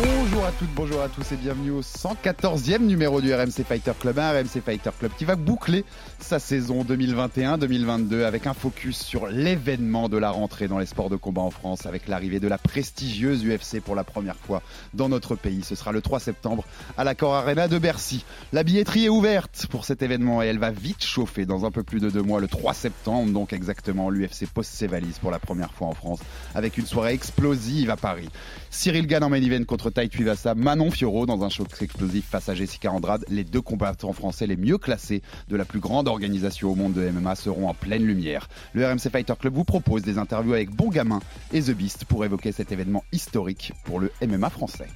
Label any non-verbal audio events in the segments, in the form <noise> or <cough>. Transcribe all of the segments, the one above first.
Bonjour à toutes, bonjour à tous et bienvenue au 114e numéro du RMC Fighter Club, un RMC Fighter Club qui va boucler sa saison 2021-2022 avec un focus sur l'événement de la rentrée dans les sports de combat en France avec l'arrivée de la prestigieuse UFC pour la première fois dans notre pays. Ce sera le 3 septembre à l'Accor Arena de Bercy. La billetterie est ouverte pour cet événement et elle va vite chauffer dans un peu plus de deux mois, le 3 septembre donc exactement. L'UFC pose ses valises pour la première fois en France avec une soirée explosive à Paris. Cyril Gann en main contre Tai Tuivasa, Manon Fiorot dans un choc explosif face à Jessica Andrade. Les deux combattants français les mieux classés de la plus grande organisation au monde de MMA seront en pleine lumière. Le RMC Fighter Club vous propose des interviews avec Bon Gamin et The Beast pour évoquer cet événement historique pour le MMA français.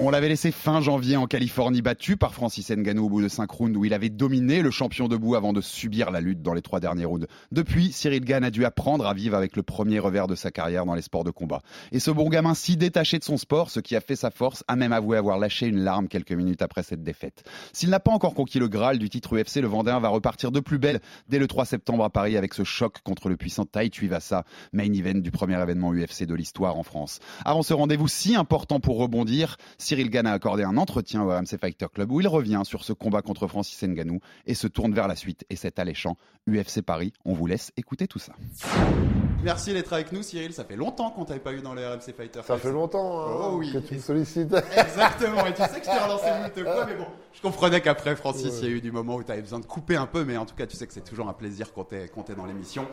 On l'avait laissé fin janvier en Californie, battu par Francis Ngannou au bout de 5 rounds où il avait dominé le champion debout avant de subir la lutte dans les trois derniers rounds. Depuis, Cyril Gann a dû apprendre à vivre avec le premier revers de sa carrière dans les sports de combat. Et ce bon gamin si détaché de son sport, ce qui a fait sa force, a même avoué avoir lâché une larme quelques minutes après cette défaite. S'il n'a pas encore conquis le Graal du titre UFC, le Vendéen va repartir de plus belle dès le 3 septembre à Paris avec ce choc contre le puissant Tai Tuivasa, main event du premier événement UFC de l'histoire en France. Avant ce rendez-vous si important pour rebondir, Cyril Gann a accordé un entretien au RMC Fighter Club où il revient sur ce combat contre Francis Ngannou et se tourne vers la suite et cet alléchant UFC Paris. On vous laisse écouter tout ça. Merci d'être avec nous, Cyril. Ça fait longtemps qu'on t'avait pas eu dans le RMC Fighter. Ça fait longtemps hein, Oh oui. que tu me sollicites. Exactement. Et tu sais que je t'ai relancé une fois, <laughs> mais bon, je comprenais qu'après Francis, il y a eu du moment où tu avais besoin de couper un peu, mais en tout cas, tu sais que c'est toujours un plaisir quand t'es quand t'es dans l'émission.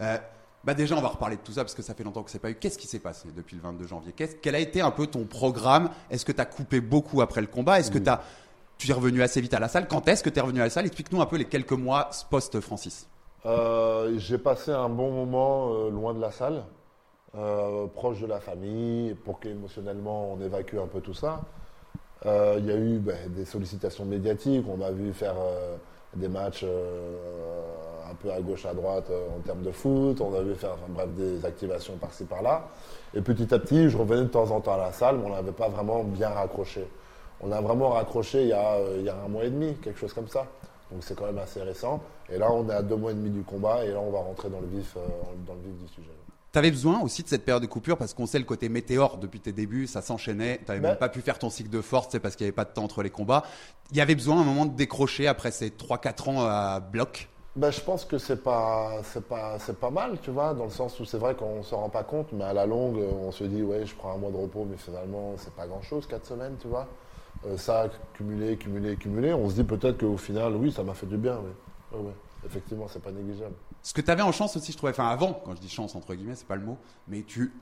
Euh, bah déjà, on va reparler de tout ça parce que ça fait longtemps que c'est pas eu. Qu'est-ce qui s'est passé depuis le 22 janvier? Qu'est-ce- Quel a été un peu ton programme? Est-ce que tu as coupé beaucoup après le combat? Est-ce que t'as- tu es revenu assez vite à la salle? Quand est-ce que tu es revenu à la salle? Explique-nous un peu les quelques mois post-Francis. Euh, J'ai passé un bon moment euh, loin de la salle, euh, proche de la famille, pour qu'émotionnellement on évacue un peu tout ça. Il y a eu ben, des sollicitations médiatiques, on m'a vu faire des matchs un peu à gauche, à droite euh, en termes de foot, on a vu faire enfin, bref, des activations par-ci par-là. Et petit à petit, je revenais de temps en temps à la salle, mais on n'avait pas vraiment bien raccroché. On a vraiment raccroché il y a, euh, il y a un mois et demi, quelque chose comme ça. Donc c'est quand même assez récent. Et là, on est à deux mois et demi du combat, et là, on va rentrer dans le vif, euh, dans le vif du sujet. Tu avais besoin aussi de cette période de coupure parce qu'on sait le côté météore depuis tes débuts, ça s'enchaînait. Tu n'avais Ben- même pas pu faire ton cycle de force c'est parce qu'il n'y avait pas de temps entre les combats. Il y avait besoin à un moment de décrocher après ces 3-4 ans à bloc? Ben, je pense que c'est pas, c'est pas, c'est pas mal, tu vois, dans le sens où c'est vrai qu'on se rend pas compte, mais à la longue, on se dit, ouais, je prends un mois de repos, mais finalement, c'est pas grand chose, quatre semaines, tu vois. Euh, ça, cumulé, cumulé, cumulé, on se dit peut-être qu'au final, oui, ça m'a fait du bien, oui. Ouais, ouais. Effectivement, c'est pas négligeable. Ce que tu avais en chance aussi, je trouvais, enfin avant, quand je dis chance entre guillemets, c'est pas le mot, mais tu.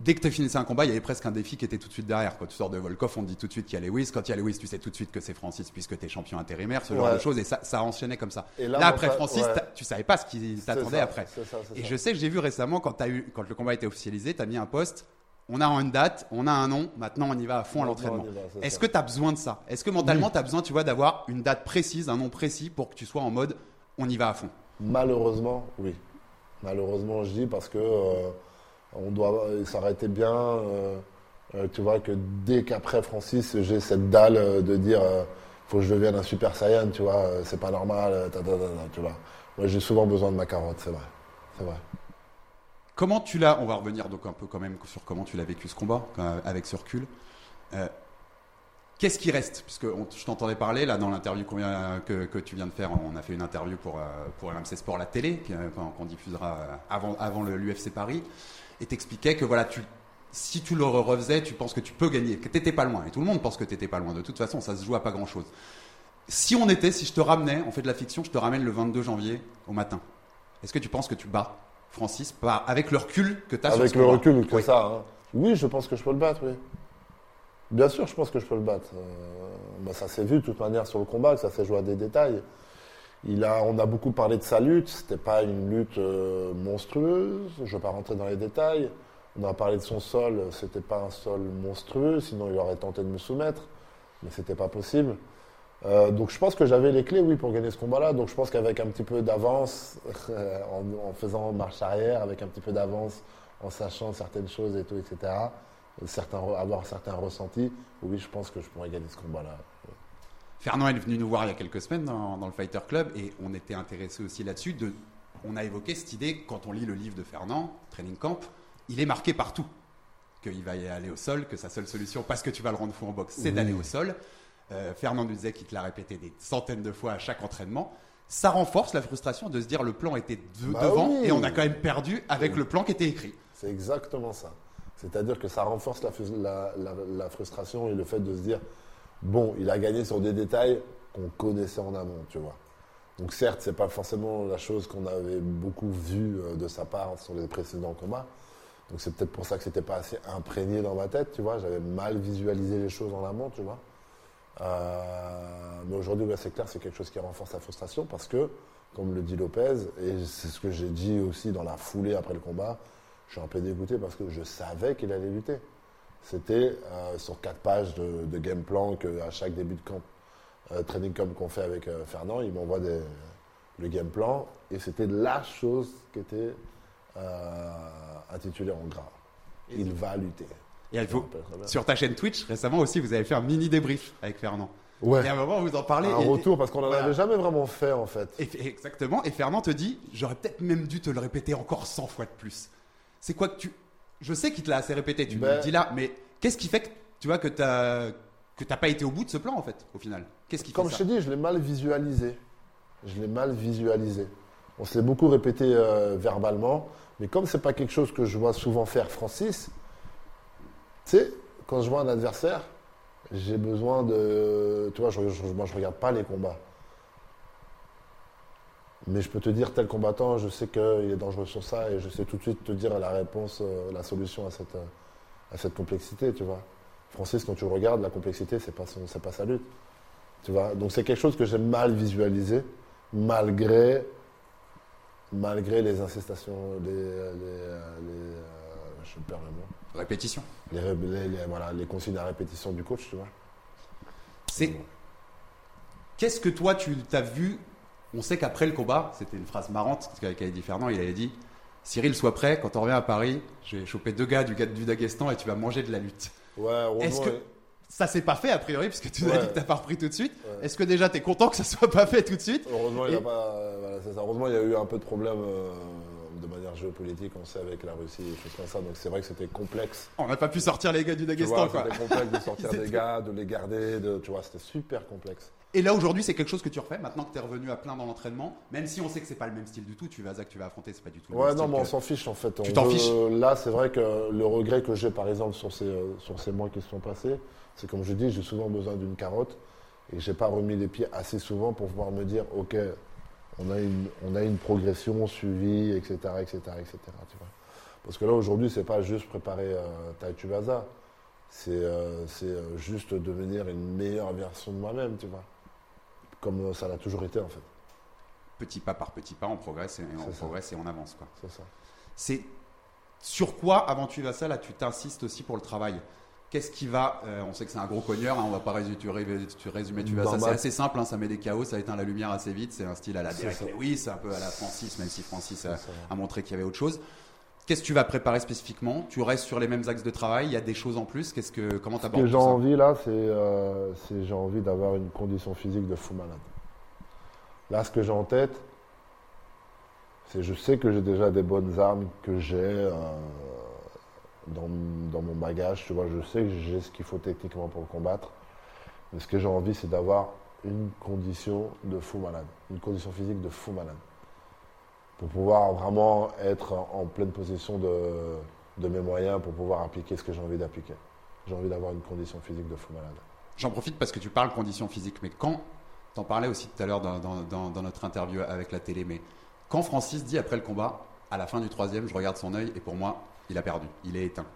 Dès que tu finissais un combat, il y avait presque un défi qui était tout de suite derrière. Quand tu sors de Volkov, on te dit tout de suite qu'il y a Lewis. Quand il y a Lewis, tu sais tout de suite que c'est Francis puisque tu es champion intérimaire, ce genre Ouais. de choses. Et ça, ça enchaînait comme ça. Et là, là, après Francis, ouais. tu savais pas ce qui t'attendait après. ça, Et ça. je sais que j'ai vu récemment, quand, t'as eu, quand le combat a été officialisé, tu as mis un post. On a une date, on a un nom, maintenant on y va à fond à l'entraînement. Est-ce que tu as besoin de ça? Est-ce que mentalement tu as besoin, tu vois, d'avoir une date précise, un nom précis pour que tu sois en mode on y va à fond? Malheureusement, oui. Malheureusement, je dis parce que euh, on doit s'arrêter bien. euh, euh, tu vois que dès qu'après Francis, j'ai cette dalle euh, de dire euh, faut que je devienne un super saiyan, tu vois, euh, c'est pas normal, euh, ta, tu vois. Moi, j'ai souvent besoin de ma carotte, c'est vrai, c'est vrai. Comment tu l'as On va revenir donc un peu quand même sur comment tu l'as vécu ce combat euh, avec ce recul. Euh, Qu'est-ce qui reste? Puisque je t'entendais parler là dans l'interview que, tu viens de faire. On a fait une interview pour, euh, pour RMC Sport la télé euh, qu'on diffusera euh, avant, avant l'UFC Paris. Et t'expliquais que voilà, tu, si tu le refaisais, tu penses que tu peux gagner, que t'étais pas loin. Et tout le monde pense que t'étais pas loin. De toute façon, ça se joue à pas grand chose. Si on était, si je te ramenais, on fait de la fiction, je te ramène le 22 janvier au matin. Est-ce que tu penses que tu bats Francis par, avec le recul que tu as sur Avec ce le recul que Oui. ça, hein. oui, je pense que je peux le battre, oui. Bien sûr, je pense que je peux le battre. Euh, bah, ça s'est vu de toute manière sur le combat, que ça s'est joué à des détails. On a beaucoup parlé de sa lutte, c'était pas une lutte euh, monstrueuse, je ne vais pas rentrer dans les détails. On a parlé de son sol, c'était pas un sol monstrueux, sinon il aurait tenté de me soumettre, mais c'était pas possible. Euh, donc je pense que j'avais les clés, oui, pour gagner ce combat-là. Donc je pense qu'avec un petit peu d'avance, <laughs> en, faisant marche arrière, avec un petit peu d'avance, en sachant certaines choses et tout, etc., certains, avoir certains ressentis, oui, je pense que je pourrais gagner ce combat-là. Fernand est venu nous voir il y a quelques semaines dans, le Fighter Club et on était intéressé aussi là-dessus. on a évoqué cette idée, quand on lit le livre de Fernand, Training Camp, il est marqué partout qu'il va y aller au sol, que sa seule solution, parce que tu vas le rendre fou en boxe, c'est d'aller au sol. Euh, Fernand nous disait qu'il te l'a répété des centaines de fois à chaque entraînement. Ça renforce la frustration de se dire le plan était bah devant et on a quand même perdu avec le plan qui était écrit. C'est exactement ça. C'est-à-dire que ça renforce la, frustration et le fait de se dire bon, il a gagné sur des détails qu'on connaissait en amont, tu vois. Donc certes, c'est pas forcément la chose qu'on avait beaucoup vue euh, de sa part sur les précédents combats. Donc c'est peut-être pour ça que c'était pas assez imprégné dans ma tête, tu vois. J'avais mal visualisé les choses en amont, tu vois. Euh, mais aujourd'hui, c'est clair, c'est quelque chose qui renforce la frustration parce que, comme le dit Lopez, et c'est ce que j'ai dit aussi dans la foulée après le combat, je suis un peu dégoûté parce que je savais qu'il allait lutter. C'était euh, sur quatre pages de, game plan qu'à chaque début de camp, euh, training camp qu'on fait avec Fernand, il m'envoie le game plan et c'était la chose qui était intitulée en gras. Il va lutter. Et sur ta chaîne Twitch, récemment aussi, vous avez fait un mini débrief avec Fernand. Ouais. Et à un moment, vous en parlez. Un retour, parce qu'on n'en avait jamais vraiment fait, en fait. exactement. Et Fernand te dit j'aurais peut-être même dû te le répéter encore 100 fois de plus. C'est quoi que tu. Je sais qu'il te l'a assez répété, tu me ben- dis là, mais qu'est-ce qui fait que tu vois que tu que t'as pas été au bout de ce plan en fait, au final? Qu'est-ce qui Comme je t'ai dit, je l'ai mal visualisé. Je l'ai mal visualisé. On se l'est beaucoup répété euh, verbalement, mais comme c'est pas quelque chose que je vois souvent faire Francis, tu sais, quand je vois un adversaire, j'ai besoin de. Tu vois, je, moi, je regarde pas les combats. Mais je peux te dire, tel combattant, je sais qu'il est dangereux sur ça et je sais tout de suite te dire la réponse, euh, la solution à cette, euh, à cette complexité, tu vois. Francis, quand tu regardes, la complexité, c'est pas, pas sa lutte. Tu vois. Donc c'est quelque chose que j'ai mal visualisé, malgré, malgré les incestations, les, euh, je perds le mot. Répétition. Les, voilà, les consignes à répétition du coach, tu vois. C'est. Qu'est-ce que toi, tu t'as vu On sait qu'après le combat, c'était une phrase marrante qu'avait dit Fernand, il avait dit Cyril, sois prêt, quand on revient à Paris, je vais choper deux gars du, du Daguestan et tu vas manger de la lutte. Ouais, Est-ce que ça s'est pas fait a priori, puisque tu nous as dit que tu pas repris tout de suite Est-ce que déjà tu es content que ça soit pas fait tout de suite? Heureusement, il y a pas, Heureusement, il y a eu un peu de problème. Euh, de manière géopolitique, on sait avec la Russie et choses comme ça. Donc c'est vrai que c'était complexe. On n'a pas pu sortir les gars du Daghestan. C'était complexe de sortir <laughs> des gars, de les garder, de, tu vois, c'était super complexe. Et là aujourd'hui, c'est quelque chose que tu refais maintenant que tu es revenu à plein dans l'entraînement, même si on sait que c'est pas le même style du tout. Tu vas que tu vas affronter, c'est pas du tout. Le ouais, même non, mais on s'en fiche en fait. Tu t'en fiches. Là, c'est vrai que le regret que j'ai par exemple sur ces, euh, sur ces mois qui se sont passés, c'est comme je dis, j'ai souvent besoin d'une carotte et j'ai pas remis les pieds assez souvent pour pouvoir me dire, ok, on a une, on a une progression suivie, etc., etc., etc. Tu vois. Parce que là, aujourd'hui, c'est pas juste préparer euh, Tai Baza. C'est euh, euh, juste devenir une meilleure version de moi-même, tu vois. Comme ça l'a toujours été, en fait. Petit pas par petit pas, on progresse et on progresse et on avance, quoi. C'est ça. C'est sur quoi, avant tu vas ça, là, tu t'insistes aussi pour le travail? Qu'est-ce qui va euh, On sait que c'est un gros cogneur, hein, on va pas résumer, tu, résumer, tu vas, ça c'est assez simple, hein, ça met des chaos, ça éteint la lumière assez vite, c'est un style à la Derek Oui, c'est un peu à la Francis, même si Francis a, montré qu'il y avait autre chose. Qu'est-ce que tu vas préparer spécifiquement? Tu restes sur les mêmes axes de travail Il y a des choses en plus Qu'est-ce que comment Ce que j'ai envie là, euh, c'est j'ai envie d'avoir une condition physique de fou malade. Là, ce que j'ai en tête, c'est je sais que j'ai déjà des bonnes armes que j'ai. Euh, dans, mon bagage. Tu vois, je sais que j'ai ce qu'il faut techniquement pour le combattre. Mais ce que j'ai envie, c'est d'avoir une condition de fou malade, une condition physique de fou malade. Pour pouvoir vraiment être en pleine possession de, de mes moyens, pour pouvoir appliquer ce que j'ai envie d'appliquer. J'ai envie d'avoir une condition physique de fou malade. J'en profite parce que tu parles condition physique, mais quand, t'en parlais aussi tout à l'heure dans, dans, dans, notre interview avec la télé, mais quand Francis dit après le combat, à la fin du troisième, je regarde son œil et pour moi, il a perdu, il est éteint.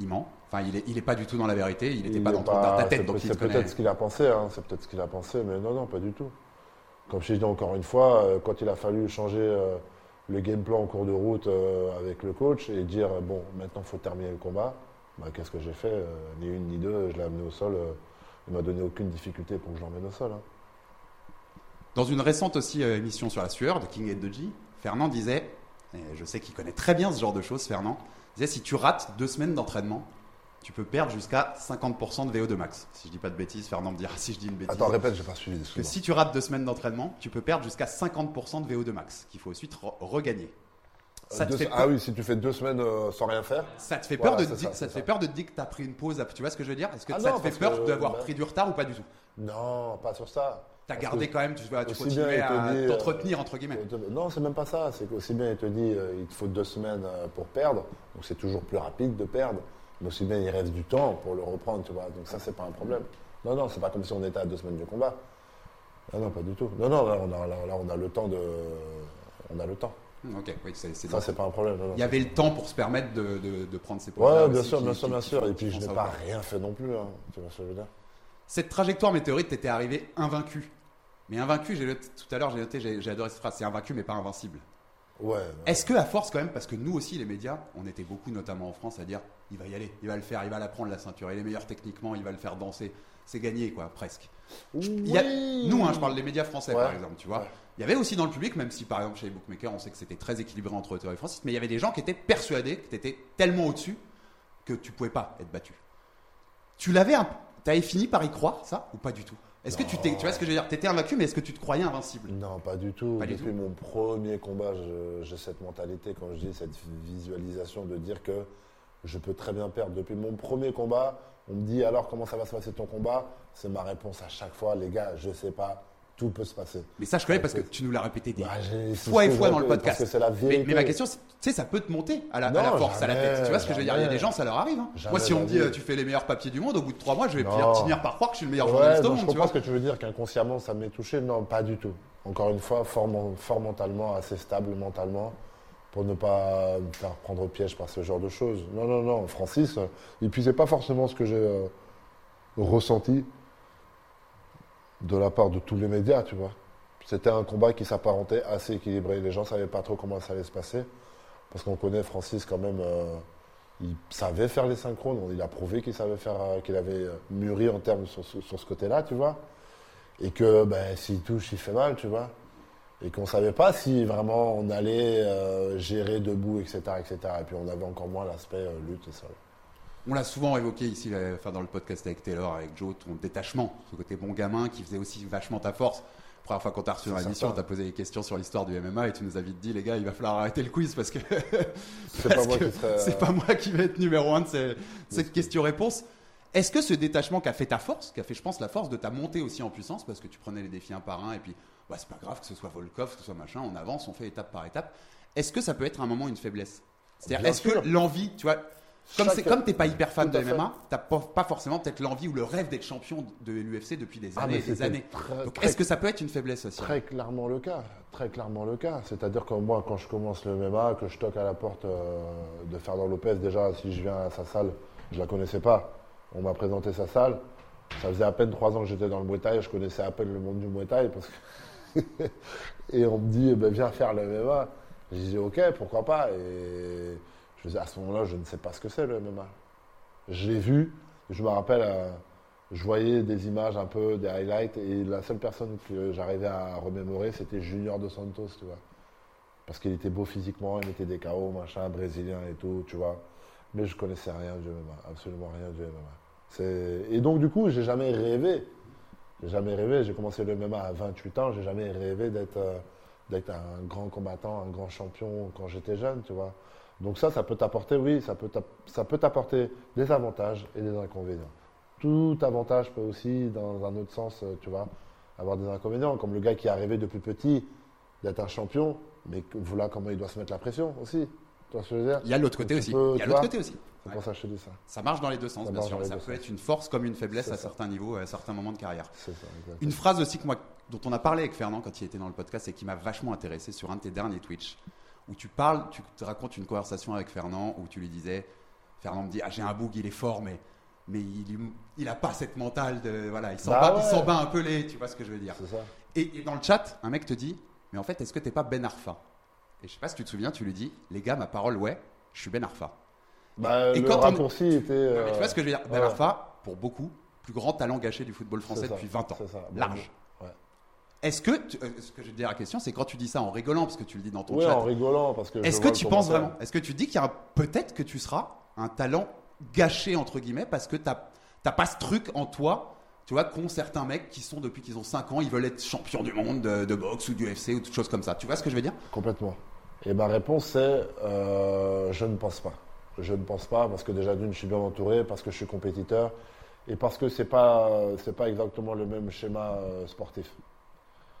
il ment. Enfin, il est, il est pas du tout dans la vérité. Il n'était pas dans ta tête, donc peut- il C'est te connaît. peut-être ce qu'il a pensé, hein, c'est peut-être ce qu'il a pensé, mais non, non, pas du tout. Comme je dit encore une fois, euh, quand il a fallu changer euh, le game plan en cours de route euh, avec le coach et dire bon, maintenant il faut terminer le combat, bah, qu'est-ce que j'ai fait Ni une ni deux, je l'ai amené au sol. il m'a donné aucune difficulté pour que je l'emmène au sol. hein. Dans une récente aussi émission sur la sueur de King et G, Fernand disait, et je sais qu'il connaît très bien ce genre de choses, Fernand, disait si tu rates deux semaines d'entraînement, tu peux perdre jusqu'à 50% de VO2 max. Si je dis pas de bêtises, Fernand me dira si je dis une bêtise. Attends, répète, j'ai pas suivi. que si tu rates deux semaines d'entraînement, tu peux perdre jusqu'à 50% de VO2 max, qu'il faut ensuite re- regagner. Ça te, Deux- fait peur, ah oui, si tu fais deux semaines euh, sans rien faire. ça te fait peur, Voilà, de, te c'est dire- ça, ça te fait peur de te dire que tu as pris une pause. Tu vois ce que je veux dire? Est-ce que Ah ça non, te fait peur d'avoir bah- pris du retard ou pas du tout? Non, pas sur ça. Tu as Parce gardé quand même, tu, vois, tu continuais à dit, euh, t'entretenir, entre guillemets. Non, c'est même pas ça. C'est qu'aussi bien, il te dit euh, il te faut deux semaines euh, pour perdre. Donc c'est toujours plus rapide de perdre. Mais aussi bien, il reste du temps pour le reprendre, tu vois. Donc ça, c'est pas un problème. Non, non, c'est pas comme si on était à deux semaines du combat. Non, non, pas du tout. Non, non, là, on a, là, là, on a le temps de. On a le temps. Ok, oui, c'est c'est Ça, c'est pas un problème. non, non, Il y avait le temps pour se permettre de, de- de prendre ses pauses. Ouais, bien sûr, bien sûr, bien sûr. Et puis, je n'ai pas rien. rien fait non plus. hein. Tu vois ce que je veux dire? Cette trajectoire météorite, t'étais arrivé invaincu. Mais invaincu, tout à l'heure, j'ai noté, j'ai j'ai adoré cette phrase, c'est invaincu mais pas invincible. Ouais. ouais. Est-ce que à force quand même, parce que nous aussi les médias, on était beaucoup notamment en France à dire, il va y aller, il va le faire, il va la prendre la ceinture, il est meilleur techniquement, il va le faire danser, c'est gagné quoi, presque. Il y a- Oui. nous, hein, je parle des médias français Ouais. par exemple, tu vois. Ouais. Il y avait aussi dans le public, même si par exemple chez les bookmakers, on sait que c'était très équilibré entre auteurs et Francis, mais il y avait des gens qui étaient persuadés que tu étais tellement au-dessus que tu pouvais pas être battu. Tu l'avais, un... t'avais fini par y croire ça ou pas du tout? Est-ce que tu t'es, tu vois ce que je veux dire? T'étais invaincu, mais est-ce que tu te croyais invincible? Non, pas du tout. Pas du Depuis tout. mon premier combat, j'ai cette mentalité, quand je dis cette visualisation, de dire que je peux très bien perdre. Depuis mon premier combat, on me dit alors comment ça va se passer ton combat? C'est ma réponse à chaque fois, les gars, je sais pas, tout peut se passer. Mais ça, je connais parce que tu nous l'as répété des Bah, fois et fois je dans le podcast. Parce que c'est la Mais, ma question, tu sais, ça peut te monter à la, à Non, la force, à la tête. Tu vois ce que je veux dire? Il y a des gens, ça leur arrive. hein. Jamais Moi, si on me dit, euh, tu fais les meilleurs papiers du monde, au bout de trois mois, je vais Non. finir, par croire que je suis le meilleur Ouais, journaliste au je monde. Tu comprends vois ce que tu veux dire, qu'inconsciemment ça m'est touché. Non, pas du tout. Encore une fois, fort mentalement, assez stable mentalement, pour ne pas me faire prendre piège par ce genre de choses. Non, non, non. Francis, euh, il puisait pas forcément ce que j'ai euh, ressenti de la part de tous les médias, tu vois. C'était un combat qui s'apparentait assez équilibré. Les gens savaient pas trop comment ça allait se passer, parce qu'on connaît Francis quand même. euh, il savait faire les synchrones, il a prouvé qu'il savait faire, qu'il avait mûri en termes sur, sur ce côté-là, tu vois. Et que ben, s'il touche, il fait mal, tu vois. Et qu'on savait pas si vraiment on allait euh, gérer debout, etc., etc. Et puis on avait encore moins l'aspect euh, lutte et ça. On l'a souvent évoqué ici, enfin, dans le podcast avec Taylor, avec Joe, ton détachement, ce côté bon gamin qui faisait aussi vachement ta force. Première fois qu'on t'a reçu dans l'émission, on t'a posé des questions sur l'histoire du MMA et tu nous as vite dit, les gars, il va falloir arrêter le quiz parce que <laughs> C'est <laughs> pas serais. euh, pas moi qui vais être numéro un de ces, <laughs> cette question-réponse. Est-ce que ce détachement qui a fait ta force, qui a fait, je pense, la force de ta montée aussi en puissance, parce que tu prenais les défis un par un, et puis, bah, c'est pas grave que ce soit Volkov, que ce soit machin, on avance, on fait étape par étape. Est-ce que ça peut être un moment une faiblesse? C'est-à-dire, est-ce que l'envie, tu vois, comme comme t'es pas hyper fan de à. MMA, t'as pas, pas forcément peut-être l'envie ou le rêve d'être champion de l'UFC depuis des Ah, années et des années. très- Donc, est-ce que ça peut être une faiblesse aussi? Très clairement le cas, très clairement le cas. C'est-à-dire que moi, quand je commence le MMA, que je toque à la porte euh, de Fernand Lopez, déjà, si je viens à sa salle, je la connaissais pas. On m'a présenté sa salle. Ça faisait à peine trois ans que j'étais dans le Muay Thai, je connaissais à peine le monde du Muay Thai. Parce que <laughs> et on me dit, eh ben, viens faire le MMA. J'ai dit, ok, pourquoi pas. Et je faisais, à ce moment-là, je ne sais pas ce que c'est le MMA. Je l'ai vu, je me rappelle, euh, je voyais des images un peu, des highlights, et la seule personne que j'arrivais à remémorer, c'était Junior Dos Santos, tu vois. Parce qu'il était beau physiquement, il mettait des KO, machin, brésilien et tout, tu vois. Mais je connaissais rien du MMA, absolument rien du MMA. Et donc, du coup, j'ai jamais rêvé. J'ai jamais rêvé. J'ai commencé le MMA à 28 ans, j'ai jamais rêvé d'être euh, d'être un grand combattant, un grand champion quand j'étais jeune, tu vois. Donc ça, ça peut t'apporter, oui, ça peut ça t'apporter des avantages et des inconvénients. Tout avantage peut aussi, dans un autre sens, euh, tu vois, avoir des inconvénients, comme le gars qui a rêvé depuis petit d'être un champion, mais voilà comment il doit se mettre la pression aussi. Tu vois ce que je veux dire Il y a l'autre côté aussi. peux, Il y a tu l'autre vois, côté aussi. C'est pour ça que je te dis ça. Ça marche dans les deux sens, Ça bien sûr. Ça peut sens. être une force comme une faiblesse à ça. certains niveaux, à certains moments de carrière. Ça. Une phrase aussi que moi, dont on a parlé avec Fernand quand il était dans le podcast et qui m'a vachement intéressé sur un de tes derniers Twitch, où tu parles, tu te racontes une conversation avec Fernand où tu lui disais Fernand me dit ah j'ai un boug, il est fort, mais mais il, il a pas cette mentale de voilà, il s'en Bah bat, ouais. bat un peu les, tu vois ce que je veux dire. Ça. Et, et dans le chat, un mec te dit mais en fait est-ce que t'es pas Ben Arfa? Et je sais pas si tu te souviens, tu lui dis les gars ma parole ouais, je suis Ben Arfa. Bah, Et le quand on- raccourci était. Ouais, mais tu vois ce que je veux dire? Ben ouais. Arfa, pour beaucoup, plus grand talent gâché du football français ça, depuis 20 ans. c'est ça. Large. ouais. Est-ce que, tu- euh, ce que je vais te dire la question, c'est quand tu dis ça en rigolant, parce que tu le dis dans ton Oui, chat, en rigolant parce que. est-ce que tu penses vraiment Est-ce que tu dis qu'il y a un- peut-être que tu seras un talent gâché, entre guillemets, parce que tu n'as pas ce truc en toi, tu vois, qu'ont certains mecs qui sont depuis qu'ils ont 5 ans, ils veulent être champions du monde de, de boxe ou du UFC ou toutes choses comme ça. Tu vois ce que je veux dire? Complètement. Et ma réponse c'est euh, je ne pense pas. Je ne pense pas parce que déjà d'une je suis bien entouré, parce que je suis compétiteur et parce que c'est pas c'est pas exactement le même schéma euh, sportif.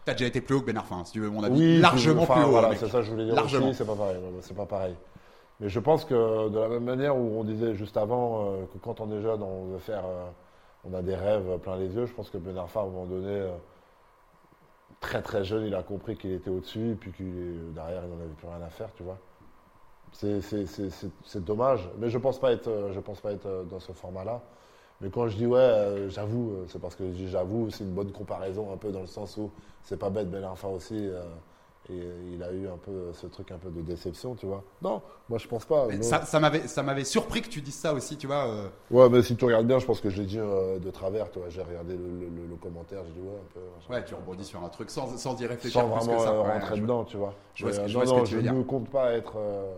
Tu as déjà été plus haut que Ben Arfa, si tu veux mon avis. Oui, largement enfin, plus haut. Voilà, c'est ça que je voulais dire Largement. c'est pas pareil. C'est pas pareil. Mais je pense que de la même manière où on disait juste avant euh, que quand on est jeune, on veut faire, euh, on a des rêves plein les yeux. Je pense que Ben Arfa, à un moment donné, très très jeune, il a compris qu'il était au-dessus puis qu'il est- derrière, il n'en avait plus rien à faire, tu vois. C'est- dommage, mais je pense euh, pense pas être euh, dans ce format-là. Mais quand je dis ouais, euh, j'avoue, euh, c'est parce que j'avoue, c'est une bonne comparaison un peu dans le sens où c'est pas bête Arfa aussi. euh, et euh, il a eu un peu ce truc un peu de déception, tu vois. Non, moi je pense pas. Mais ça ça m'avait surpris que tu dises ça aussi, tu vois. euh, Ouais, mais si tu regardes bien, je pense que je l'ai dit euh, de travers, tu vois. J'ai regardé le, le- le- le commentaire, j'ai dit ouais, un peu. Ouais, tu rebondis sur un truc sans, sans y réfléchir Sans plus vraiment que ça. euh, Ouais, rentrer je- dedans, tu vois. je Mais, euh, vois non, non, je ne compte pas être, euh,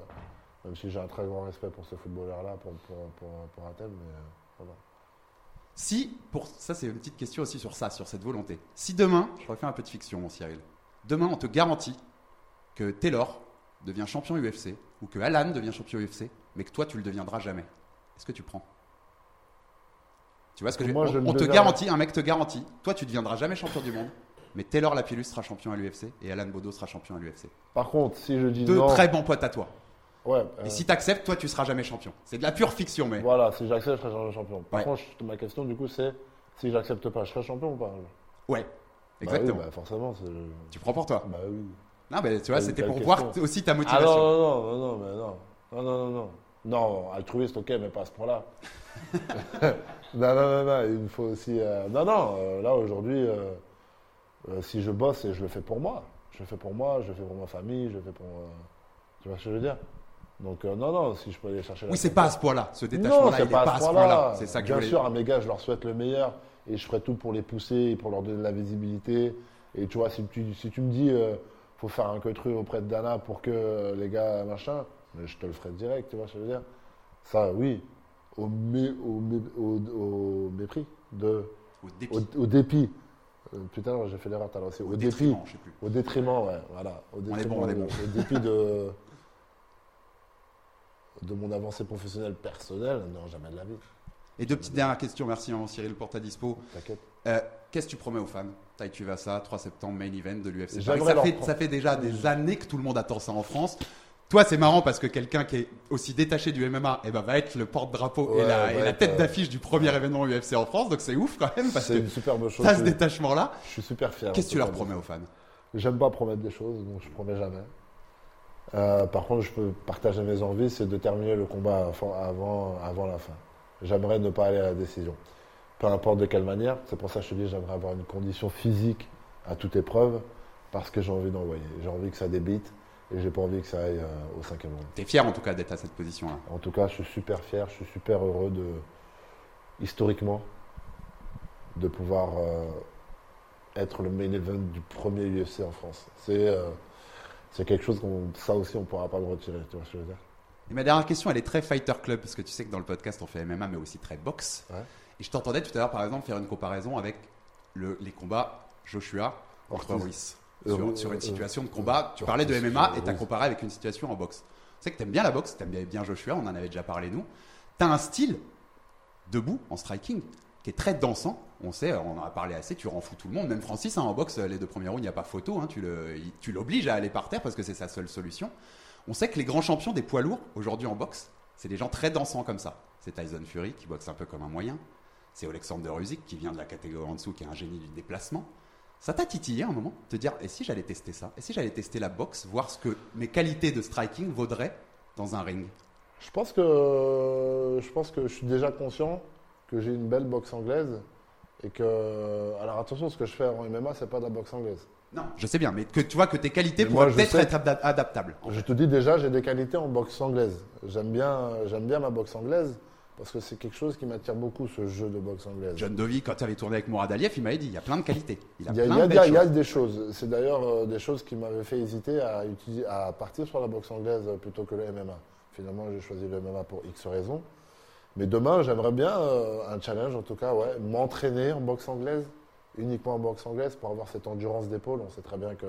même si j'ai un très grand respect pour ce footballeur-là, pour, pour, pour, pour Athènes, mais euh, voilà. Si, pour ça c'est une petite question aussi sur ça, sur cette volonté. Si demain, je refais un peu de fiction, mon Cyril, demain on te garantit que Taylor devient champion UFC ou que Alan devient champion UFC, mais que toi tu le deviendras jamais, est-ce que tu prends? Tu vois ce que je Moi, on, je ne on te garantit, un mec te garantit, toi tu deviendras jamais champion du monde, mais Taylor Lapillus sera champion à l'UFC et Alan Bodo sera champion à l'UFC. Par contre, si je dis Deux non, très bons potes à toi. ouais, euh, Et si t'acceptes, toi tu seras jamais champion. C'est de la pure fiction, mais. voilà, si j'accepte, je serai champion. Par Ouais. contre, ma question du coup, c'est si j'accepte pas, je serai champion ou pas Ouais, exactement. Bah oui, bah forcément. Tu prends pour toi. Bah oui. Non, mais tu vois, c'était pour voir aussi ta Ah motivation. non, non, non, non, mais non. Non, non, non, non. Non, altruiste, ok, mais pas à ce point-là. <laughs> non, non, non, non, il me faut aussi. euh, Non, non, euh, là aujourd'hui, euh, si je bosse, et je le fais pour moi. Je le fais pour moi, je le fais pour ma famille, je le fais pour. Tu vois ce que je veux dire? Donc, euh, non, non, si je peux aller chercher la Oui, c'est pas à ce point-là. Ce non, détachement-là, il n'est pas, à ce point-là. C'est ça que Bien je voulais sûr, à mes gars, je leur souhaite le meilleur et je ferai tout pour les pousser et pour leur donner de la visibilité. Et tu vois, si tu, si tu me dis, euh, faut faire un queutru auprès de Dana pour que euh, les gars, machin, mais je te le ferai direct, tu vois ce que je veux dire Ça, oui, au, mé- au, mé- au- au mépris, de, Au dépit. au, dépit. Euh, putain, j'ai fait l'erreur tout à l'heure aussi. Au, dépit. détriment, je sais plus. Au détriment, ouais, voilà. Au est détriment, bon, on est bon. Au dépit de, de mon avancée professionnelle personnelle, non, jamais de la vie. Et deux petites dernières questions. Merci, hein, Cyril, pour ta dispo. T'inquiète. Euh, Qu'est-ce que tu promets aux fans? Tai tu vas ça, 3 septembre, main event de l'UFC. Ça fait, ça déjà des années que tout le monde attend ça en France. Toi, c'est marrant parce que quelqu'un qui est aussi détaché du MMA eh ben, va être le porte-drapeau et Ouais, la, et tête euh, d'affiche du premier événement UFC en France. Donc c'est ouf quand même parce C'est que une superbe chose. t'as ce détachement-là. Je suis super fier. Qu'est-ce que tu leur promets aux fans? Ça. J'aime pas promettre des choses, donc je promets jamais. Euh, par contre, je peux partager mes envies, c'est de terminer le combat avant la fin. J'aimerais ne pas aller à la décision. Peu importe de quelle manière. C'est pour ça que je te dis, j'aimerais avoir une condition physique à toute épreuve, parce que j'ai envie d'envoyer. J'ai envie que ça débite, et j'ai pas envie que ça aille euh, au cinquième round. T'es fier en tout cas d'être à cette position-là? En tout cas, je suis super fier, je suis super heureux de, historiquement, de pouvoir euh, être le main event du premier UFC en France. C'est euh, c'est quelque chose qu'on, ça aussi, on ne pourra pas le retirer. Tu vois ce que je veux dire? Et ma dernière question, elle est très Fighter Club, parce que tu sais que dans le podcast, on fait MMA, mais aussi très boxe. Ouais. Et je t'entendais tout à l'heure, par exemple, faire une comparaison avec le- les combats Joshua contre. Ruiz. Euh, Sur, euh, sur une euh, situation de combat, tu euh, parlais de MMA et tu as comparé avec une situation en boxe. Tu sais que tu aimes bien la boxe, tu aimes bien, Joshua, on en avait déjà parlé nous. Tu as un style debout en striking qui est très dansant. On sait, on en a parlé assez, tu rends fou tout le monde. Même Francis, hein, en boxe, les deux premiers rounds, il n'y a pas photo. hein, tu l'obliges à aller par terre parce que c'est sa seule solution. On sait que les grands champions des poids lourds, aujourd'hui en boxe, c'est des gens très dansants comme ça. C'est Tyson Fury qui boxe un peu comme un moyen. C'est Alexander Usyk qui vient de la catégorie en dessous, qui est un génie du déplacement. Ça t'a titillé un moment Te dire, et si j'allais tester ça? Et si j'allais tester la boxe, voir ce que mes qualités de striking vaudraient dans un ring? Je pense que je pense que je suis déjà conscient que j'ai une belle boxe anglaise et que alors attention ce que je fais en MMA c'est pas de la boxe anglaise. Non, je sais bien, mais que tu vois que tes qualités Mais pourraient peut-être être adap- adaptables. Je te dis déjà j'ai des qualités en boxe anglaise. J'aime bien j'aime bien ma boxe anglaise parce que c'est quelque chose qui m'attire beaucoup ce jeu de boxe anglaise. John Dovi, quand tu avais tourné avec Mourad Aliyev, il m'avait dit il y a plein de qualités. Il y a, plein il y a- de il y a- belles il y a choses. des choses. C'est d'ailleurs euh, des choses qui m'avaient fait hésiter à, utiliser, à partir sur la boxe anglaise euh, plutôt que le MMA. Finalement, j'ai choisi le MMA pour X raisons. Mais demain, j'aimerais bien euh, un challenge, en tout cas, ouais, m'entraîner en boxe anglaise, uniquement en boxe anglaise, pour avoir cette endurance d'épaule. On sait très bien que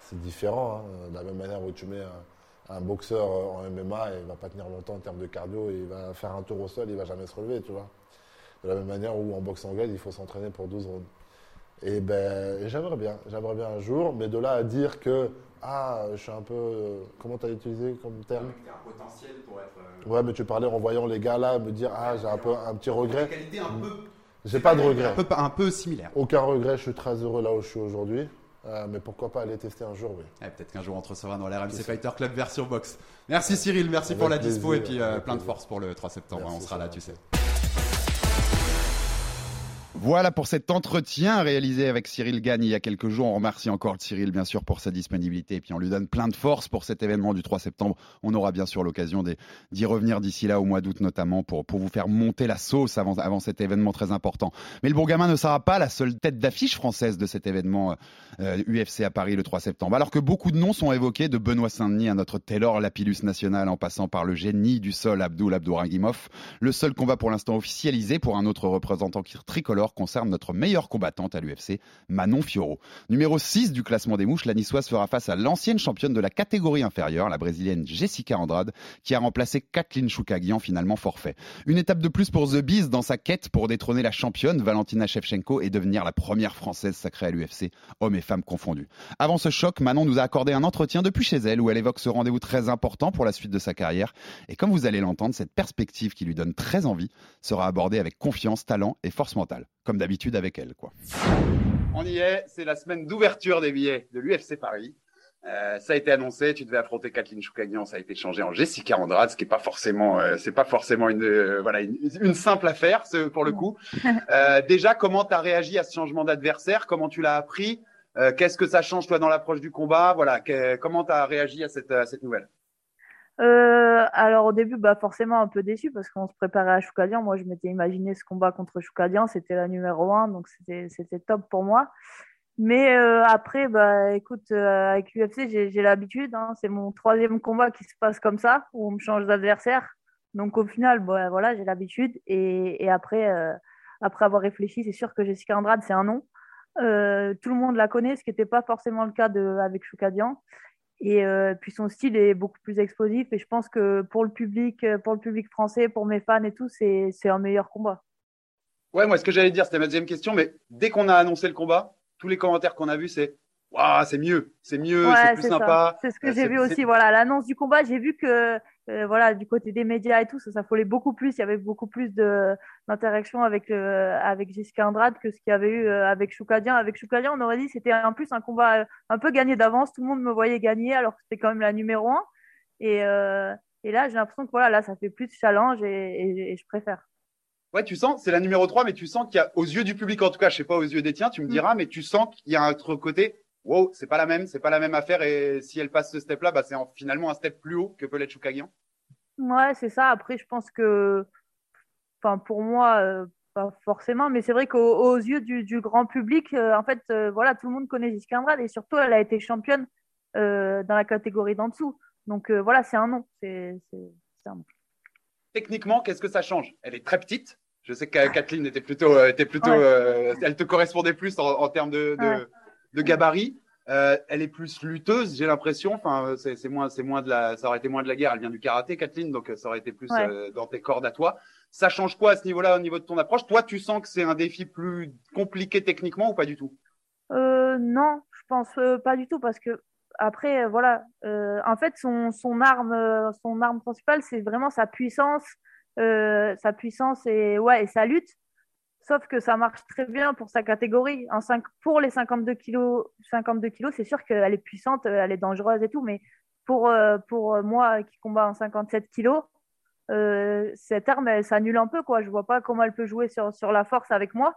c'est différent. hein. De la même manière où tu mets un, un boxeur euh, en MMA, il ne va pas tenir longtemps en termes de cardio, et il va faire un tour au sol, il ne va jamais se relever, tu vois. De la même manière où en boxe anglaise, il faut s'entraîner pour 12 rounds. Et ben, j'aimerais bien, j'aimerais bien un jour, mais de là à dire que, ah, je suis un peu, euh, comment tu as utilisé comme terme? Il y a un potentiel pour être. Ouais, mais tu parlais en voyant les gars là, me dire, ah, j'ai un peu un petit regret. qualité un peu, J'ai pas de un regret. peu, un peu similaire. Aucun regret, je suis très heureux là où je suis aujourd'hui. Euh, mais pourquoi pas aller tester un jour, oui. Eh, Peut-être qu'un jour on te recevra dans la RMC Fighter Club version box. Merci Cyril, merci Avec pour la dispo et puis euh, plein de force pour le 3 septembre. Merci, on sera là, tu sais. Voilà pour cet entretien réalisé avec Cyril Gagne il y a quelques jours. On remercie encore Cyril, bien sûr, pour sa disponibilité. Et puis on lui donne plein de force pour cet événement du 3 septembre. On aura bien sûr l'occasion d'y revenir d'ici là, au mois d'août notamment, pour, vous faire monter la sauce avant, cet événement très important. Mais le Bourgamin ne sera pas la seule tête d'affiche française de cet événement euh, UFC à Paris le 3 septembre. Alors que beaucoup de noms sont évoqués, de Benoît Saint-Denis à notre Taylor Lapillus national, en passant par le génie du sol Abdul Abdouragimov. Le seul combat pour l'instant officialisé pour un autre représentant qui- concerne notre meilleure combattante à l'UFC, Manon Fioro. Numéro 6 du classement des mouches, la niçoise fera face à l'ancienne championne de la catégorie inférieure, la brésilienne Jessica Andrade, qui a remplacé Kathleen Choukagian, finalement forfait. Une étape de plus pour The Beast dans sa quête pour détrôner la championne Valentina Shevchenko et devenir la première française sacrée à l'UFC, hommes et femmes confondus. Avant ce choc, Manon nous a accordé un entretien depuis chez elle où elle évoque ce rendez-vous très important pour la suite de sa carrière. Et comme vous allez l'entendre, cette perspective qui lui donne très envie sera abordée avec confiance, talent et force mentale. Comme d'habitude avec elle, quoi. On y est, c'est la semaine d'ouverture des billets de l'UFC Paris. Euh, ça a été annoncé, tu devais affronter Kathleen Choukagian, ça a été changé en Jessica Andrade, ce qui est pas forcément, euh, c'est pas forcément une, euh, voilà, une, une simple affaire ce- pour le coup. <laughs> Euh, déjà, comment tu as réagi à ce changement d'adversaire? Comment tu l'as appris? Euh, Qu'est-ce que ça change toi dans l'approche du combat? Voilà, que- comment tu as réagi à cette, à cette nouvelle? Euh, alors au début, bah forcément un peu déçu parce qu'on se préparait à Choukadian. Moi, je m'étais imaginé ce combat contre Choukadian, c'était la numéro un, donc c'était top pour moi. Mais euh, après, bah écoute, euh, avec l'UFC, j'ai j'ai l'habitude. hein. c'est mon troisième combat qui se passe comme ça, où on me change d'adversaire. Donc au final, bah, voilà, j'ai l'habitude. Et, et après, euh, après avoir réfléchi, c'est sûr que Jessica Andrade, c'est un nom. Euh, tout le monde la connaît, ce qui n'était pas forcément le cas de, avec Choukadian. Et euh, puis son style est beaucoup plus explosif. Et je pense que pour le public, euh, pour le public français, pour mes fans et tout, c'est c'est un meilleur combat. Ouais, moi, ce que j'allais dire, c'était ma deuxième question, mais dès qu'on a annoncé le combat, tous les commentaires qu'on a vus, c'est Waouh, c'est mieux, c'est mieux, c'est plus ça. sympa. C'est ce que Euh, j'ai vu aussi. Voilà, l'annonce du combat, j'ai vu que euh, voilà, du côté des médias et tout, ça s'affolait beaucoup plus. Il y avait beaucoup plus de d'interaction avec le, avec Jessica Andrade que ce qu'il y avait eu euh, avec Choukadian. Avec Choukadian, on aurait dit que c'était en plus un combat euh, un peu gagné d'avance. Tout le monde me voyait gagner alors que c'était quand même la numéro un. Et, euh, et là, j'ai l'impression que voilà, là, ça fait plus challenge et, et- et je préfère. Ouais, tu sens, c'est la numéro 3, mais tu sens qu'il y a, aux yeux du public, en tout cas, je sais pas aux yeux des tiens, tu me diras, mais tu sens qu'il y a un autre côté. Wow, c'est pas la même, c'est pas la même affaire, et si elle passe ce step-là, bah, c'est en- finalement un step plus haut que peut l'être Choukagian. Ouais, c'est ça. Après, je pense que, enfin, pour moi, euh, pas forcément, mais c'est vrai qu'aux aux yeux du, du grand public, euh, en fait, euh, voilà, tout le monde connaît Andrade et surtout, elle a été championne dans la catégorie d'en dessous. Donc voilà, c'est un nom. C'est c'est- c'est un nom. Techniquement, qu'est-ce que ça change? Elle est très petite. Je sais que Kathleen était plutôt, était plutôt, Ouais. elle te correspondait plus en, en termes de, de, Ouais. De gabarit. Euh, elle est plus lutteuse, j'ai l'impression. Enfin, c'est moins, c'est moins de la, ça aurait été moins de la guerre. Elle vient du karaté, Kathleen, donc euh, ça aurait été plus Ouais. euh, dans tes cordes à toi. Ça change quoi à ce niveau-là, au niveau de ton approche? Toi, tu sens que c'est un défi plus compliqué techniquement ou pas du tout? Euh, non, je pense pas du tout parce que après, voilà, en fait, son, son arme, son arme principale, c'est vraiment sa puissance, sa puissance et ouais, et sa lutte. Sauf que ça marche très bien pour sa catégorie. En 5, pour les 52 kilos, 52 kilos, c'est sûr qu'elle est puissante, elle est dangereuse et tout, mais pour, euh, pour moi qui combat en 57 kilos, euh, cette arme, elle s'annule un peu, quoi. Je vois pas comment elle peut jouer sur, la force avec moi.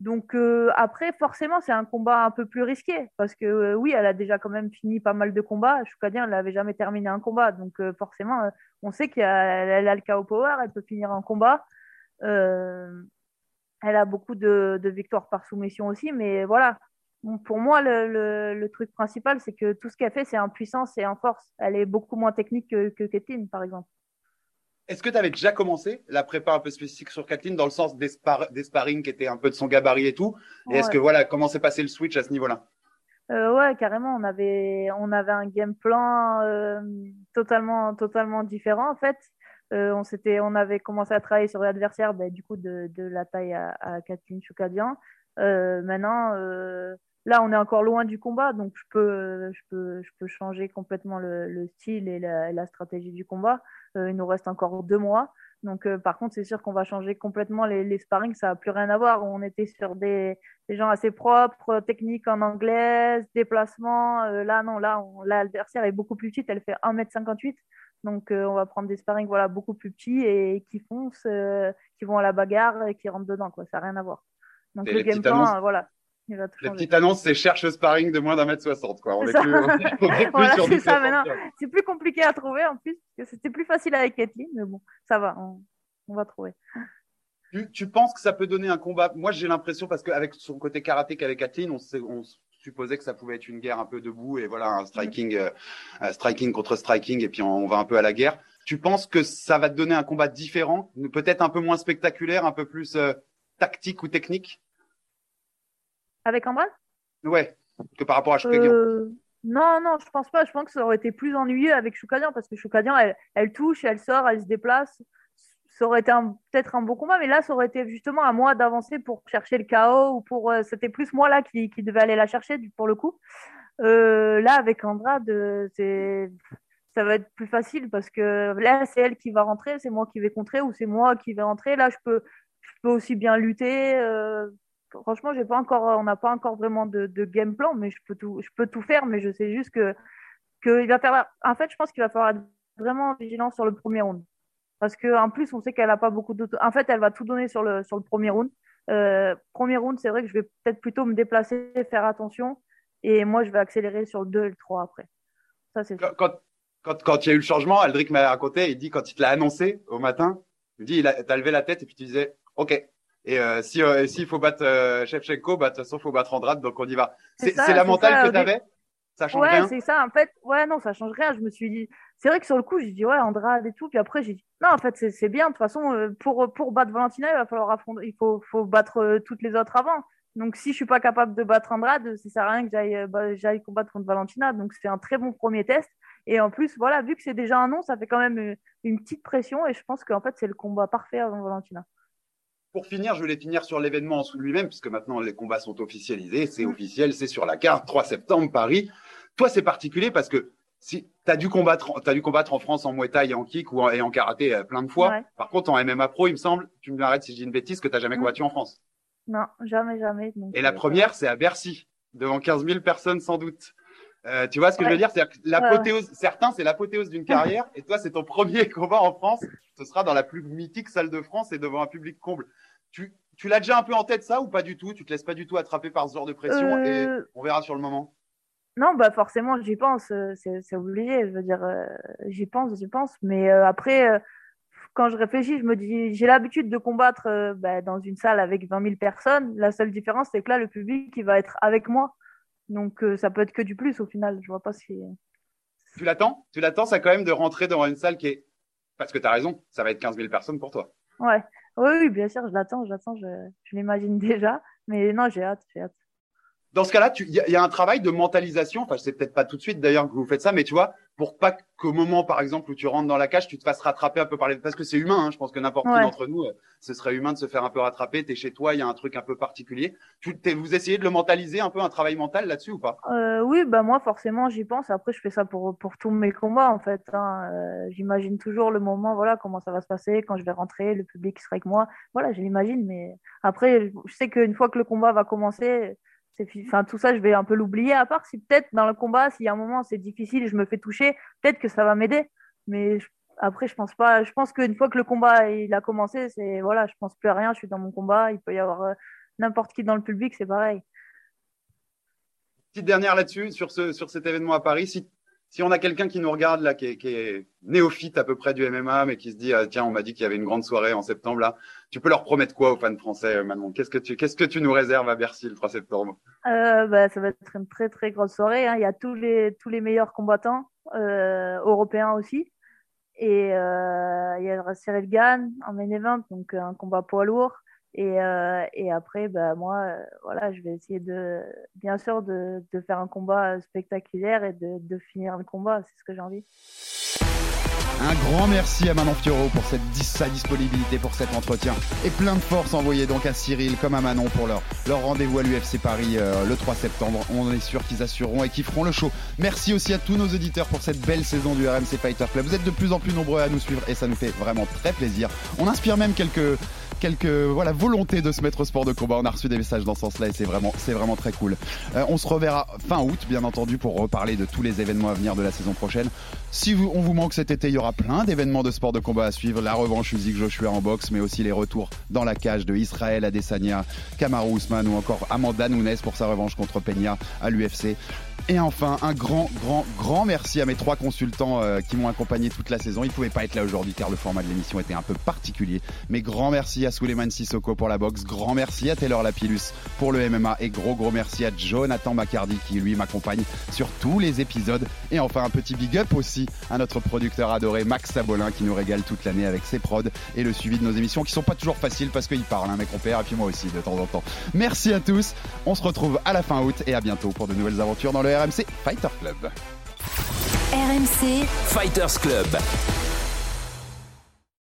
Donc euh, après, forcément, c'est un combat un peu plus risqué parce que oui, elle a déjà quand même fini pas mal de combats. Choukadian, elle n'avait jamais terminé un combat, donc forcément, on sait qu'elle elle a le KO power, elle peut finir un combat. Elle a beaucoup de, de victoires par soumission aussi, mais voilà. Bon, pour moi, le, le, le truc principal, c'est que tout ce qu'elle fait, c'est en puissance et en force. Elle est beaucoup moins technique que, que Kathleen, par exemple. Est-ce que tu avais déjà commencé la prépa un peu spécifique sur Kathleen dans le sens des, spar des sparring qui étaient un peu de son gabarit et tout? Et Ouais. est-ce que voilà, comment s'est passé le switch à ce niveau-là? Euh, ouais, carrément, on avait, on avait un game plan euh, totalement, totalement différent en fait. Euh, on s'était, on avait commencé à travailler sur l'adversaire, ben, du coup de, de la taille à, à Kathleen Choukadian. Euh, maintenant, euh, là, on est encore loin du combat, donc je peux, je peux, je peux changer complètement le, le style et la, la stratégie du combat. Euh, il nous reste encore deux mois. Donc, euh, par contre, c'est sûr qu'on va changer complètement les, les sparring, ça n'a plus rien à voir. On était sur des, des gens assez propres, techniques en anglaise, déplacement. Euh, là, non, là, on- l'adversaire est beaucoup plus petite, elle fait 1m58. Donc, euh, on va prendre des sparring voilà, beaucoup plus petits et qui foncent, euh, qui vont à la bagarre et qui rentrent dedans. Quoi. Ça n'a rien à voir. Donc, Et le les game petites plan, annonces euh, voilà, il va tout Les changer. petites annonces, c'est cherche sparring de moins d'un mètre soixante, quoi. On C'est est ça. plus, on est plus <laughs> Voilà, sur ça 60. maintenant. C'est plus compliqué à trouver en plus, parce que c'était plus facile avec Kathleen, mais bon, ça va, on, on va trouver. Tu, tu penses que ça peut donner un combat? Moi, j'ai l'impression parce qu'avec son côté karaté avec Kathleen, on, on supposait que ça pouvait être une guerre un peu debout et voilà un striking, euh, un striking contre striking et puis on, on va un peu à la guerre. Tu penses que ça va te donner un combat différent, peut-être un peu moins spectaculaire, un peu plus euh, tactique ou technique? Avec Ambrose Ouais, que par rapport à Choukadian. Euh, non, non, je pense pas. Je pense que ça aurait été plus ennuyeux avec Choukadian parce que Choukadian, elle, elle touche, elle sort, elle se déplace. Ça aurait été peut-être un beau combat, mais là, ça aurait été justement à moi d'avancer pour chercher le KO ou pour. euh, C'était plus moi là qui, qui devais aller la chercher pour le coup. Euh, là, avec Andrade, euh, ça va être plus facile parce que là, c'est elle qui va rentrer, c'est moi qui vais contrer ou c'est moi qui vais rentrer. Là, je peux, aussi bien lutter. franchement, j'ai pas encore, on n'a pas encore vraiment de, game plan, mais je peux tout, je peux tout faire, mais je sais juste que, que va faire. En fait, je pense qu'il va falloir être vraiment vigilant sur le premier round. Parce que en plus, on sait qu'elle a pas beaucoup d'auto. En fait, elle va tout donner sur le, sur le premier round. Euh, premier round, c'est vrai que je vais peut-être plutôt me déplacer, faire attention. Et moi, je vais accélérer sur le 2 et le 3 après. Ça, c'est. Quand, quand, quand il y a eu le changement, Aldric m'a raconté, il dit quand il te l'a annoncé au matin, il dit, il t'as levé la tête et puis tu disais, OK. Et euh, si euh, s'il faut battre euh, Shevchenko, bah de toute façon, faut battre Andrade, donc on y va. C'est la mentale que tu avais Ça change Ouais, rien c'est ça. En fait, ouais, non, ça change rien. Je me suis dit, c'est vrai que sur le coup, j'ai dit, ouais, Andrade et tout. Puis après, j'ai dit, non, en fait, c'est bien. De toute façon, euh, pour, pour battre Valentina, il va falloir affronter, il faut, faut battre euh, toutes les autres avant. Donc, si je suis pas capable de battre Andrade, ça sert à rien que j'aille euh, bah, combattre contre Valentina. Donc, c'est un très bon premier test. Et en plus, voilà, vu que c'est déjà un nom, ça fait quand même une petite pression. Et je pense qu'en fait, c'est le combat parfait avant Valentina. Pour finir, je voulais finir sur l'événement en lui-même, puisque maintenant les combats sont officialisés, c'est officiel, c'est sur la carte, 3 septembre, Paris. Toi, c'est particulier parce que si tu as dû combattre, as dû combattre en France en Muay Thai et en kick ou en, et en karaté euh, plein de fois. Ouais. Par contre, en MMA pro, il me semble, tu me l'arrêtes si je dis une bêtise, que tu jamais Mm. combattu en France. Non, jamais, jamais. Donc, Et la euh, première, c'est à Bercy, devant 15 000 personnes sans doute. Euh, tu vois ce que je Ouais. veux dire? C'est-à-dire que l'apothéose, certains, c'est l'apothéose d'une carrière, <laughs> et toi, c'est ton premier combat en France. Ce sera dans la plus mythique salle de France et devant un public comble. Tu, tu l'as déjà un peu en tête ça ou pas du tout? Tu te laisses pas du tout attraper par ce genre de pression Euh, et on verra sur le moment. Non, bah forcément, j'y pense, euh, c'est c'est obligé. Je veux dire, euh, j'y pense, j'y pense. Mais euh, après, quand je réfléchis, je me dis, j'ai l'habitude de combattre bah, dans une salle avec 20 000 personnes. La seule différence, c'est que là, le public, il va être avec moi. Donc, ça peut être que du plus au final. Je vois pas si. Tu l'attends? Tu l'attends, ça quand même de rentrer dans une salle qui est. Parce que tu as raison, ça va être 15 000 personnes pour toi. Ouais, oui, oui, bien sûr, je l'attends, je l'attends, je, je l'imagine <laughs> déjà. Mais non, j'ai hâte, j'ai hâte. Dans ce cas-là, il y, y a un travail de mentalisation. Enfin, je sais peut-être pas tout de suite d'ailleurs que vous faites ça, mais tu vois, pour pas qu'au moment, par exemple, où tu rentres dans la cage, tu te fasses rattraper un peu par les. Parce que c'est humain. hein. je pense que n'importe qui Ouais. d'entre nous, euh, ce serait humain de se faire un peu rattraper. T'es chez toi, il y a un truc un peu particulier. Tu, vous essayez de le mentaliser un peu, un travail mental là-dessus ou pas? Euh, oui, bah moi forcément j'y pense. Après je fais ça pour, pour tous mes combats en fait. hein. Euh, j'imagine toujours le moment, voilà comment ça va se passer quand je vais rentrer, le public qui sera avec moi. Voilà, je l'imagine. Mais après, je sais qu'une fois que le combat va commencer, c'est, enfin tout ça je vais un peu l'oublier. À part si peut-être dans le combat, s'il y a un moment c'est difficile, et je me fais toucher, peut-être que ça va m'aider. Mais Après, je pense pas. Je pense qu'une fois que le combat il a commencé, c'est voilà, je pense plus à rien. Je suis dans mon combat. Il peut y avoir euh, n'importe qui dans le public, c'est pareil. Petite dernière là-dessus, sur, ce, sur cet événement à Paris. Si on a quelqu'un qui nous regarde là, qui est, qui est, néophyte à peu près du MMA, mais qui se dit, ah, tiens, on m'a dit qu'il y avait une grande soirée en septembre là, tu peux leur promettre quoi aux fans français, euh, Manon? Qu'est-ce que tu, qu'est-ce que tu nous réserves à Bercy le 3 septembre? Euh, bah, Ça va être une très très grosse soirée. Hein. Il y a tous les, tous les meilleurs combattants, euh, européens aussi. Et euh, il y a Cyril Gann en main event, donc un combat poids lourd. Et, euh, et après, bah, moi, euh, voilà, je vais essayer de, bien sûr, de, faire un combat spectaculaire et de, finir le combat. C'est ce que j'ai envie. Un grand merci à Manon Fioro pour cette, sa disponibilité pour cet entretien et plein de force envoyée donc à Cyril comme à Manon pour leur, leur rendez-vous à l'UFC Paris euh, le 3 septembre. On est sûr qu'ils assureront et qu'ils feront le show. Merci aussi à tous nos auditeurs pour cette belle saison du RMC Fighter Club. Vous êtes de plus en plus nombreux à nous suivre et ça nous fait vraiment très plaisir. On inspire même quelques quelques voilà volonté de se mettre au sport de combat. On a reçu des messages dans ce sens-là et c'est vraiment c'est vraiment très cool. Euh, on se reverra fin août bien entendu pour reparler de tous les événements à venir de la saison prochaine. Si on vous manque cet été, il y aura plein d'événements de sport de combat à suivre. La revanche Usyk Joshua en boxe, mais aussi les retours dans la cage de Israël Adesanya, Kamaru Usman ou encore Amanda Nunes pour sa revanche contre Peña à l'UFC. Et enfin, un grand, grand, grand merci à mes trois consultants euh, qui m'ont accompagné toute la saison. Ils pouvaient pas être là aujourd'hui car le format de l'émission était un peu particulier. Mais grand merci à Suleiman Sissoko pour la boxe. Grand merci à Taylor Lapillus pour le MMA. Et gros, gros merci à Jonathan McCardy qui lui m'accompagne sur tous les épisodes. Et enfin, un petit big up aussi à notre producteur adoré Max Sabolin qui nous régale toute l'année avec ses prods et le suivi de nos émissions qui sont pas toujours faciles parce qu'il parle, hein, mes compères, et puis moi aussi de temps en temps. Merci à tous. On se retrouve à la fin août et à bientôt pour de nouvelles aventures dans le RMC Fighter Club. RMC Fighters Club.